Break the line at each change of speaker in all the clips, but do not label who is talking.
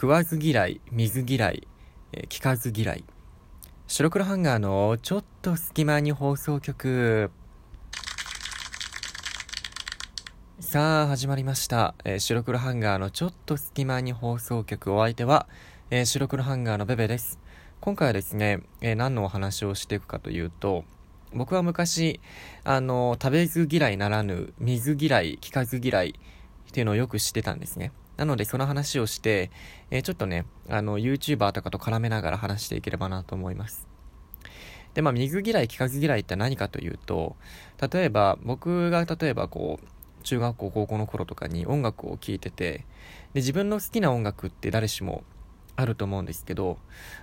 食わず嫌い、水嫌い、え、聞かず嫌い。白黒ハンガーのちょっと隙間に放送局。さあ、始まりました。えー、白黒ハンガーのちょっと隙間に放送局。お相手は、えー、白黒ハンガーのベベです。今回はですね、えー、何のお話をしていくかというと、僕は昔、あの、食べず嫌いならぬ、水嫌い、聞かず嫌いっていうのをよく知ってたんですね。なので、その話をして、えー、ちょっとね、あの、YouTuber とかと絡めながら話していければなと思います。で、まあ、水嫌い、聞かず嫌いって何かというと、例えば、僕が例えばこう、中学校、高校の頃とかに音楽を聴いてて、で、自分の好きな音楽って誰しもあると思うんですけど、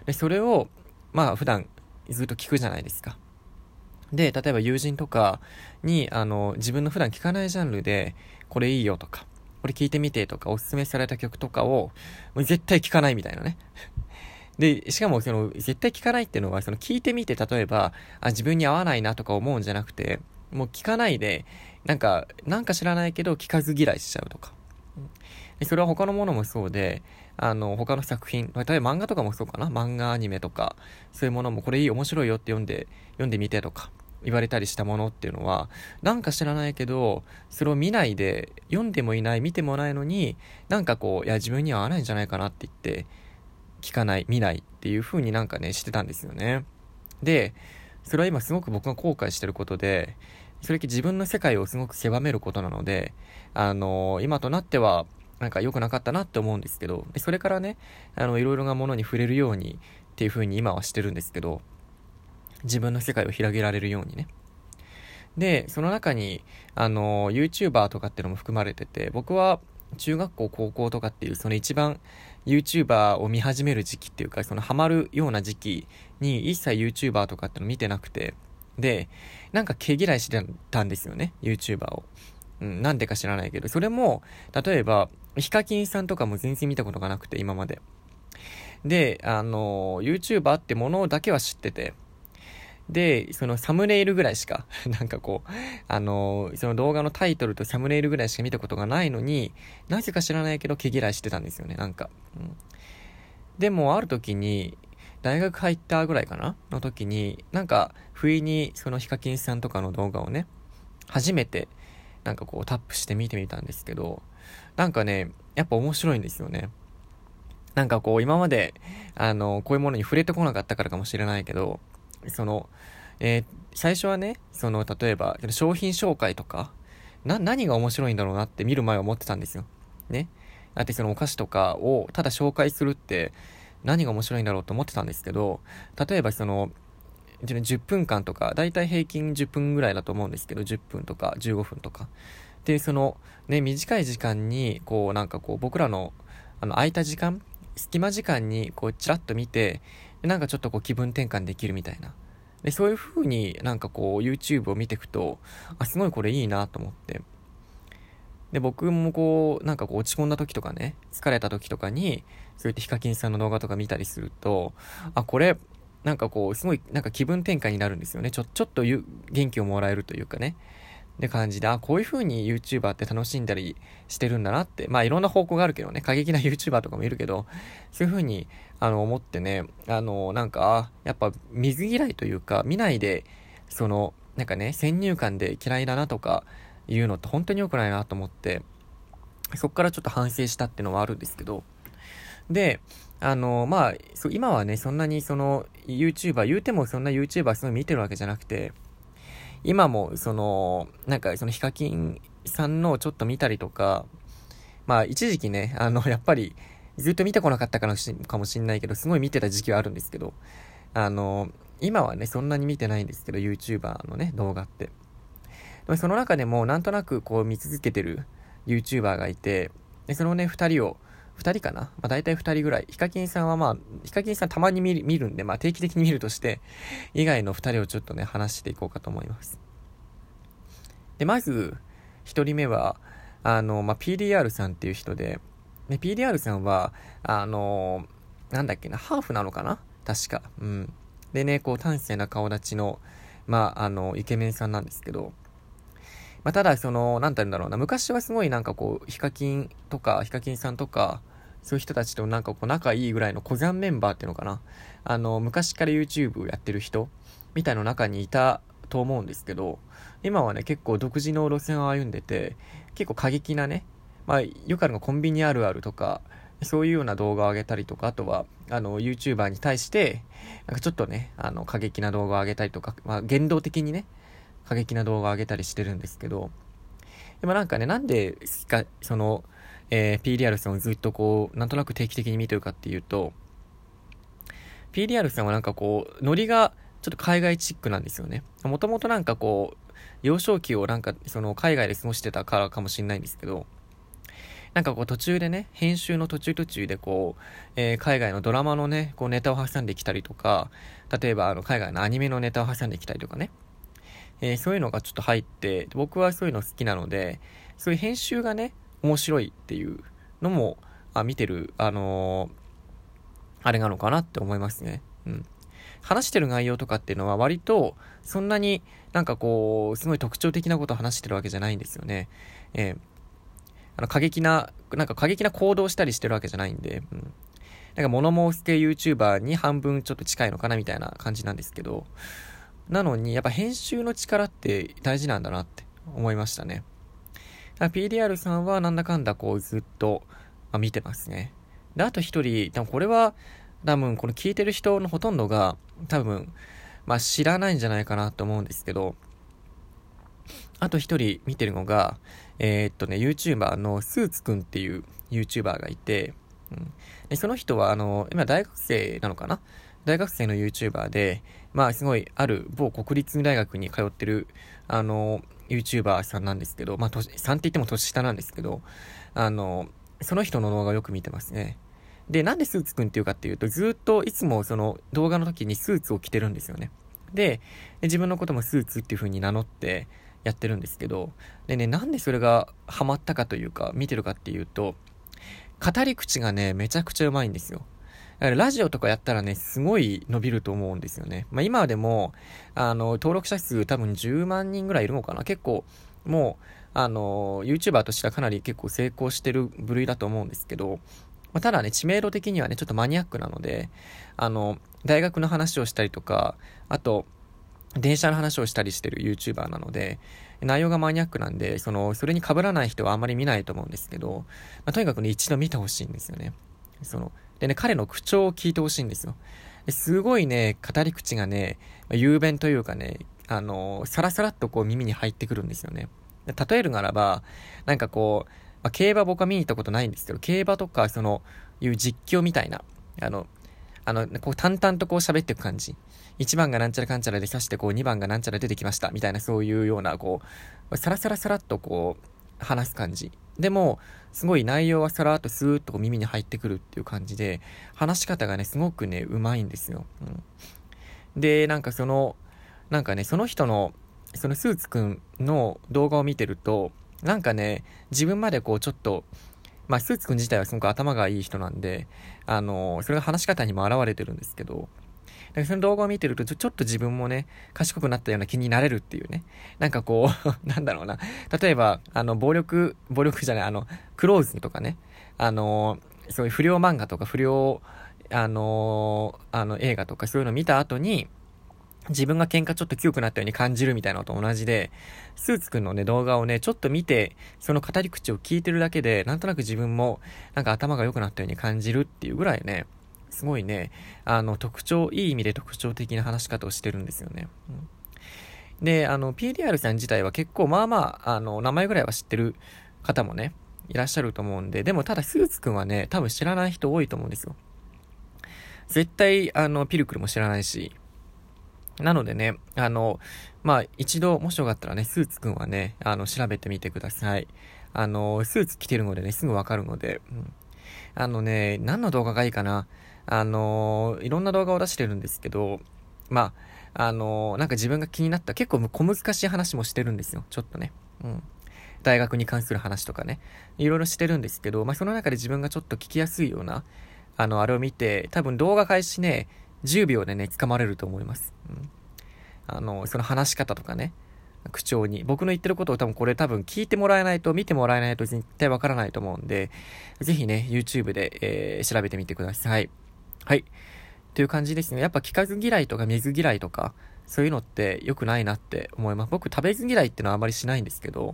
で、それを、まあ、普段ずっと聞くじゃないですか。で、例えば友人とかに、あの、自分の普段聴かないジャンルで、これいいよとか、これ聴いてみてとか、おすすめされた曲とかを、もう絶対聴かないみたいなね。で、しかもその、絶対聴かないっていうのは、その聞いてみて、例えば、あ、自分に合わないなとか思うんじゃなくて、もう聞かないで、なんか、なんか知らないけど聞かず嫌いしちゃうとか。でそれは他のものもそうで、あの、他の作品、例えば漫画とかもそうかな漫画、アニメとか、そういうものもこれいい、面白いよって読んで、読んでみてとか、言われたりしたものっていうのは、なんか知らないけど、それを見ないで、読んでもいない、見てもないのに、なんかこう、いや、自分には合わないんじゃないかなって言って、聞かない、見ないっていう風になんかね、してたんですよね。で、それは今すごく僕が後悔してることで、それっき自分の世界をすごく狭めることなので、あのー、今となっては、なんか良くなかったなって思うんですけど、それからね、あの、いろいろなものに触れるようにっていう風に今はしてるんですけど、自分の世界を広げられるようにね。で、その中に、あの、YouTuber とかっていうのも含まれてて、僕は中学校、高校とかっていう、その一番 YouTuber を見始める時期っていうか、そのハマるような時期に一切 YouTuber とかっての見てなくて、で、なんか毛嫌いしてたんですよね、YouTuber を。うん、なんでか知らないけど、それも、例えば、ヒカキンさんとかも全然見たことがなくて、今まで。で、あの、YouTuber ってものだけは知ってて、で、そのサムネイルぐらいしか、なんかこう、あのー、その動画のタイトルとサムネイルぐらいしか見たことがないのに、なぜか知らないけど毛嫌いしてたんですよね、なんか。うん、でも、ある時に、大学入ったぐらいかな？の時に、なんか、不意にそのヒカキンさんとかの動画をね、初めて、なんかこうタップして見てみたんですけど、なんかね、やっぱ面白いんですよね。なんかこう、今まで、あの、こういうものに触れてこなかったからかもしれないけど、その、えー、最初はね、その、例えば、商品紹介とか、な、何が面白いんだろうなって見る前は思ってたんですよ。ね。だってそのお菓子とかをただ紹介するって何が面白いんだろうと思ってたんですけど、例えばその、10分間とか、だいたい平均10分ぐらいだと思うんですけど、10分とか15分とか。で、その、ね、短い時間に、こう、なんかこう、僕らの、あの、空いた時間、隙間時間に、こう、ちらっと見て、なんかちょっとこう気分転換できるみたいな。で、そういう風になんかこう YouTube を見ていくと、あ、すごいこれいいなと思って。で、僕もこう、なんかこう落ち込んだ時とかね、疲れた時とかに、そういったヒカキンさんの動画とか見たりすると、あ、これ、なんかこう、すごい、なんか気分転換になるんですよね。ちょ、ちょっと元気をもらえるというかね。って感じで、あ、こういう風に YouTuber って楽しんだりしてるんだなって、まあいろんな方向があるけどね、過激な YouTuber とかもいるけど、そういう風に、あの、思ってね、あの、なんか、やっぱ水嫌いというか、見ないで、その、なんかね、先入観で嫌いだなとかいうのって本当に良くないなと思って、そっからちょっと反省したっていうのはあるんですけど、で、あの、まあ、今はね、そんなにその、YouTuber、言うてもそんな YouTuber すごい見てるわけじゃなくて、今も、その、なんか、そのヒカキンさんのちょっと見たりとか、まあ、一時期ね、あの、やっぱり、ずっと見てこなかったかかもしんないけど、すごい見てた時期はあるんですけど、あの、今はね、そんなに見てないんですけど、YouTuber のね、動画って。でもその中でも、なんとなくこう見続けてる YouTuber がいて、で、そのね、二人を、二人かな？まあ大体二人ぐらい。ヒカキンさんはまあ、ヒカキンさんたまに見るんで、まあ定期的に見るとして、以外の二人をちょっとね、話していこうかと思います。で、まず、一人目は、あの、まあ、PDR さんっていう人で、で、PDR さんは、あのなんだっけな、ハーフなのかな？確か。うん。でね、こう、端正な顔立ちの、まあ、あの、イケメンさんなんですけど、まあ、ただ、その、なんて言うんだろうな、昔はすごいなんかこう、ヒカキンとか、ヒカキンさんとかそういう人たちとなんかこう仲いいぐらいの小山メンバーっていうのかな。あの、昔から YouTube をやってる人みたいの中にいたと思うんですけど、今はね、結構独自の路線を歩んでて、結構過激なね、まあ、よくあるのコンビニあるあるとか、そういうような動画を上げたりとか、あとは、あの、YouTuber に対して、なんかちょっとね、あの、過激な動画を上げたりとか、まあ、言動的にね、過激な動画を上げたりしてるんですけど、でもなんかね、なんで、その、えー、PDR さんをずっとこう、なんとなく定期的に見てるかっていうと、PDR さんはなんかこう、ノリがちょっと海外チックなんですよね。もともとなんかこう、幼少期をなんかその海外で過ごしてたからかもしれないんですけど、なんかこう途中でね、編集の途中途中でこう、えー、海外のドラマのね、こうネタを挟んできたりとか、例えばあの海外のアニメのネタを挟んできたりとかね、えー、そういうのがちょっと入って、僕はそういうの好きなので、そういう編集がね、面白いっていうのも、あ見てる、あのー、あれなのかなって思いますね。うん。話してる内容とかっていうのは割と、そんなになんかこう、すごい特徴的なことを話してるわけじゃないんですよね。えー、あの、過激な、なんか過激な行動したりしてるわけじゃないんで、うん。なんか物申す系 YouTuber に半分ちょっと近いのかなみたいな感じなんですけど、なのに、やっぱ編集の力って大事なんだなって思いましたね。PDR さんはなんだかんだこうずっと、あ、見てますね。で、あと一人、多分これは、多分この聞いてる人のほとんどが、多分、まあ知らないんじゃないかなと思うんですけど、あと一人見てるのが、えー、っとね、YouTuber のスーツくんっていう YouTuber がいて、うん、でその人は、あの、今大学生なのかな？大学生の YouTuber で、まあすごいある某国立大学に通ってる、あの、YouTuber さんなんですけど、まあ、年、さんって言っても年下なんですけど、あの、その人の動画をよく見てますね。で、なんでスーツくんっていうかっていうと、ずっといつもその動画の時にスーツを着てるんですよね。で、自分のこともスーツっていう風に名乗ってやってるんですけど、でね、なんでそれがハマったかというか、見てるかっていうと、語り口がね、めちゃくちゃうまいんですよ。だからラジオとかやったらね、すごい伸びると思うんですよね。まあ今でも、あの、登録者数多分10万人ぐらいいるのかな結構、もう、あの、YouTuber としてはかなり結構成功してる部類だと思うんですけど、まあ、ただね、知名度的にはね、ちょっとマニアックなので、あの、大学の話をしたりとか、あと、電車の話をしたりしてる YouTuber なので、内容がマニアックなんで、その、それに被らない人はあんまり見ないと思うんですけど、まあ、とにかくね、一度見てほしいんですよね。その、でね、彼の口調を聞いてほしいんですよ。すごいね、語り口がね、雄弁というかね、あのー、サラサラっとこう耳に入ってくるんですよね。例えるならば、なんかこう、まあ、競馬僕は見に行ったことないんですけど、競馬とか、その、いう実況みたいな、あの、あの、こう淡々とこう喋っていく感じ。1番がなんちゃらかんちゃらで刺して、こう2番がなんちゃら出てきました、みたいなそういうような、こう、サラサラサラっとこう、話す感じ。でも、すごい内容はさらっとスーッと耳に入ってくるっていう感じで、話し方がね、すごくね、うまいんですよ。うん。で、なんかその、なんかね、その人の、そのスーツくんの動画を見てると、なんかね、自分までこうちょっと、まあ、スーツくん自体はすごく頭がいい人なんで、あの、それが話し方にも現れてるんですけど、なんかその動画を見てるとちょ、ちょっと自分もね、賢くなったような気になれるっていうね。なんかこう なんだろうな。例えば、あの、暴力、暴力じゃない、あの、クローズとかね、あの、そういう不良漫画とか不良、あの、あの、映画とかそういうの見た後に、自分が喧嘩ちょっと強くなったように感じるみたいなのと同じで、スーツくんのね、動画をね、ちょっと見て、その語り口を聞いてるだけで、なんとなく自分も、なんか頭が良くなったように感じるっていうぐらいね、すごいね、あの、特徴、いい意味で特徴的な話し方をしてるんですよね。うん、で、あの、PDR さん自体は結構、まあまあ、あの、名前ぐらいは知ってる方もね、いらっしゃると思うんで、でもただスーツくんはね、多分知らない人多いと思うんですよ。絶対、あの、ピルクルも知らないし、なのでね、あの、まあ、一度、もしよかったらね、スーツくんはね、あの、調べてみてください。あの、スーツ着てるのでね、すぐわかるので、うん。あのね、何の動画がいいかな。あのー、いろんな動画を出してるんですけど、まあ、あのー、なんか自分が気になった、結構小難しい話もしてるんですよ。ちょっとね。うん。大学に関する話とかね。いろいろしてるんですけど、まあ、その中で自分がちょっと聞きやすいような、あの、あれを見て、多分動画開始ね、10秒でね、掴まれると思います。うん。あの、その話し方とかね。口調に。僕の言ってることを多分これ多分聞いてもらえないと、見てもらえないと絶対わからないと思うんで、ぜひね、YouTube で、えー、調べてみてください。はい。という感じですね。やっぱ聞かず嫌いとか水嫌いとか、そういうのって良くないなって思います。僕食べず嫌いってのはあまりしないんですけど、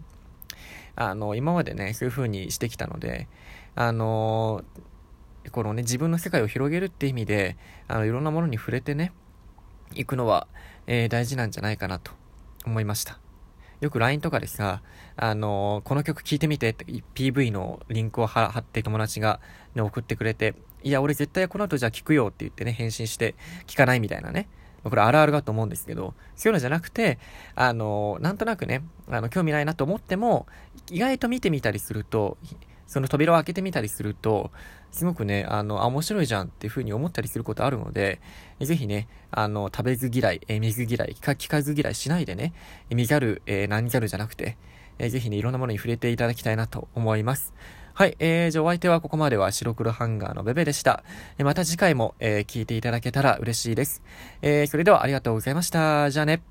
あの、今までね、そういう風にしてきたので、あのこのね、自分の世界を広げるって意味で、あの、いろんなものに触れてね、行くのは、えー、大事なんじゃないかなと思いました。よく LINE とかでさ、あのー、この曲聴いてみてって PV のリンクを貼って友達が、ね、送ってくれて、いや、俺絶対この後じゃあ聴くよって言ってね、返信して聴かないみたいなね。これあるあるだと思うんですけど、そういうのじゃなくて、あの、なんとなくね、あの、興味ないなと思っても、意外と見てみたりすると、その扉を開けてみたりすると、すごくね、あの、面白いじゃんっていう風に思ったりすることあるので、ぜひね、あの、食べず嫌い、え、水嫌い、聞かず嫌いしないでね、身ギャル、えー、何ギャルじゃなくて、えー、ぜひね、いろんなものに触れていただきたいなと思います。はい、えー、じゃあお相手はここまでは白黒ハンガーのベベでした。また次回も、えー、聞いていただけたら嬉しいです。えー、それではありがとうございました。じゃあね。